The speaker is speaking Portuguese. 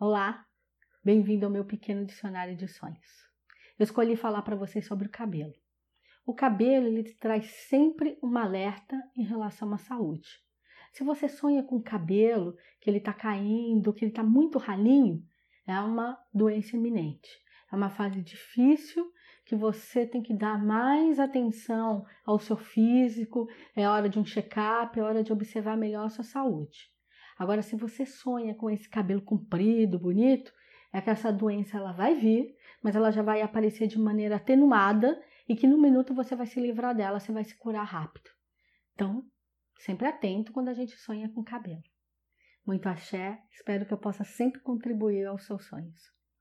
Olá, bem-vindo ao meu pequeno dicionário de sonhos. Eu escolhi falar para vocês sobre o cabelo. O cabelo ele traz sempre um alerta em relação à saúde. Se você sonha com o cabelo que ele está caindo, que ele está muito ralinho, é uma doença iminente. É uma fase difícil que você tem que dar mais atenção ao seu físico, é hora de um check-up, é hora de observar melhor a sua saúde. Agora, se você sonha com esse cabelo comprido, bonito, é que essa doença ela vai vir, mas ela já vai aparecer de maneira atenuada e que no minuto você vai se livrar dela, você vai se curar rápido. Então, sempre atento quando a gente sonha com cabelo. Muito axé, espero que eu possa sempre contribuir aos seus sonhos.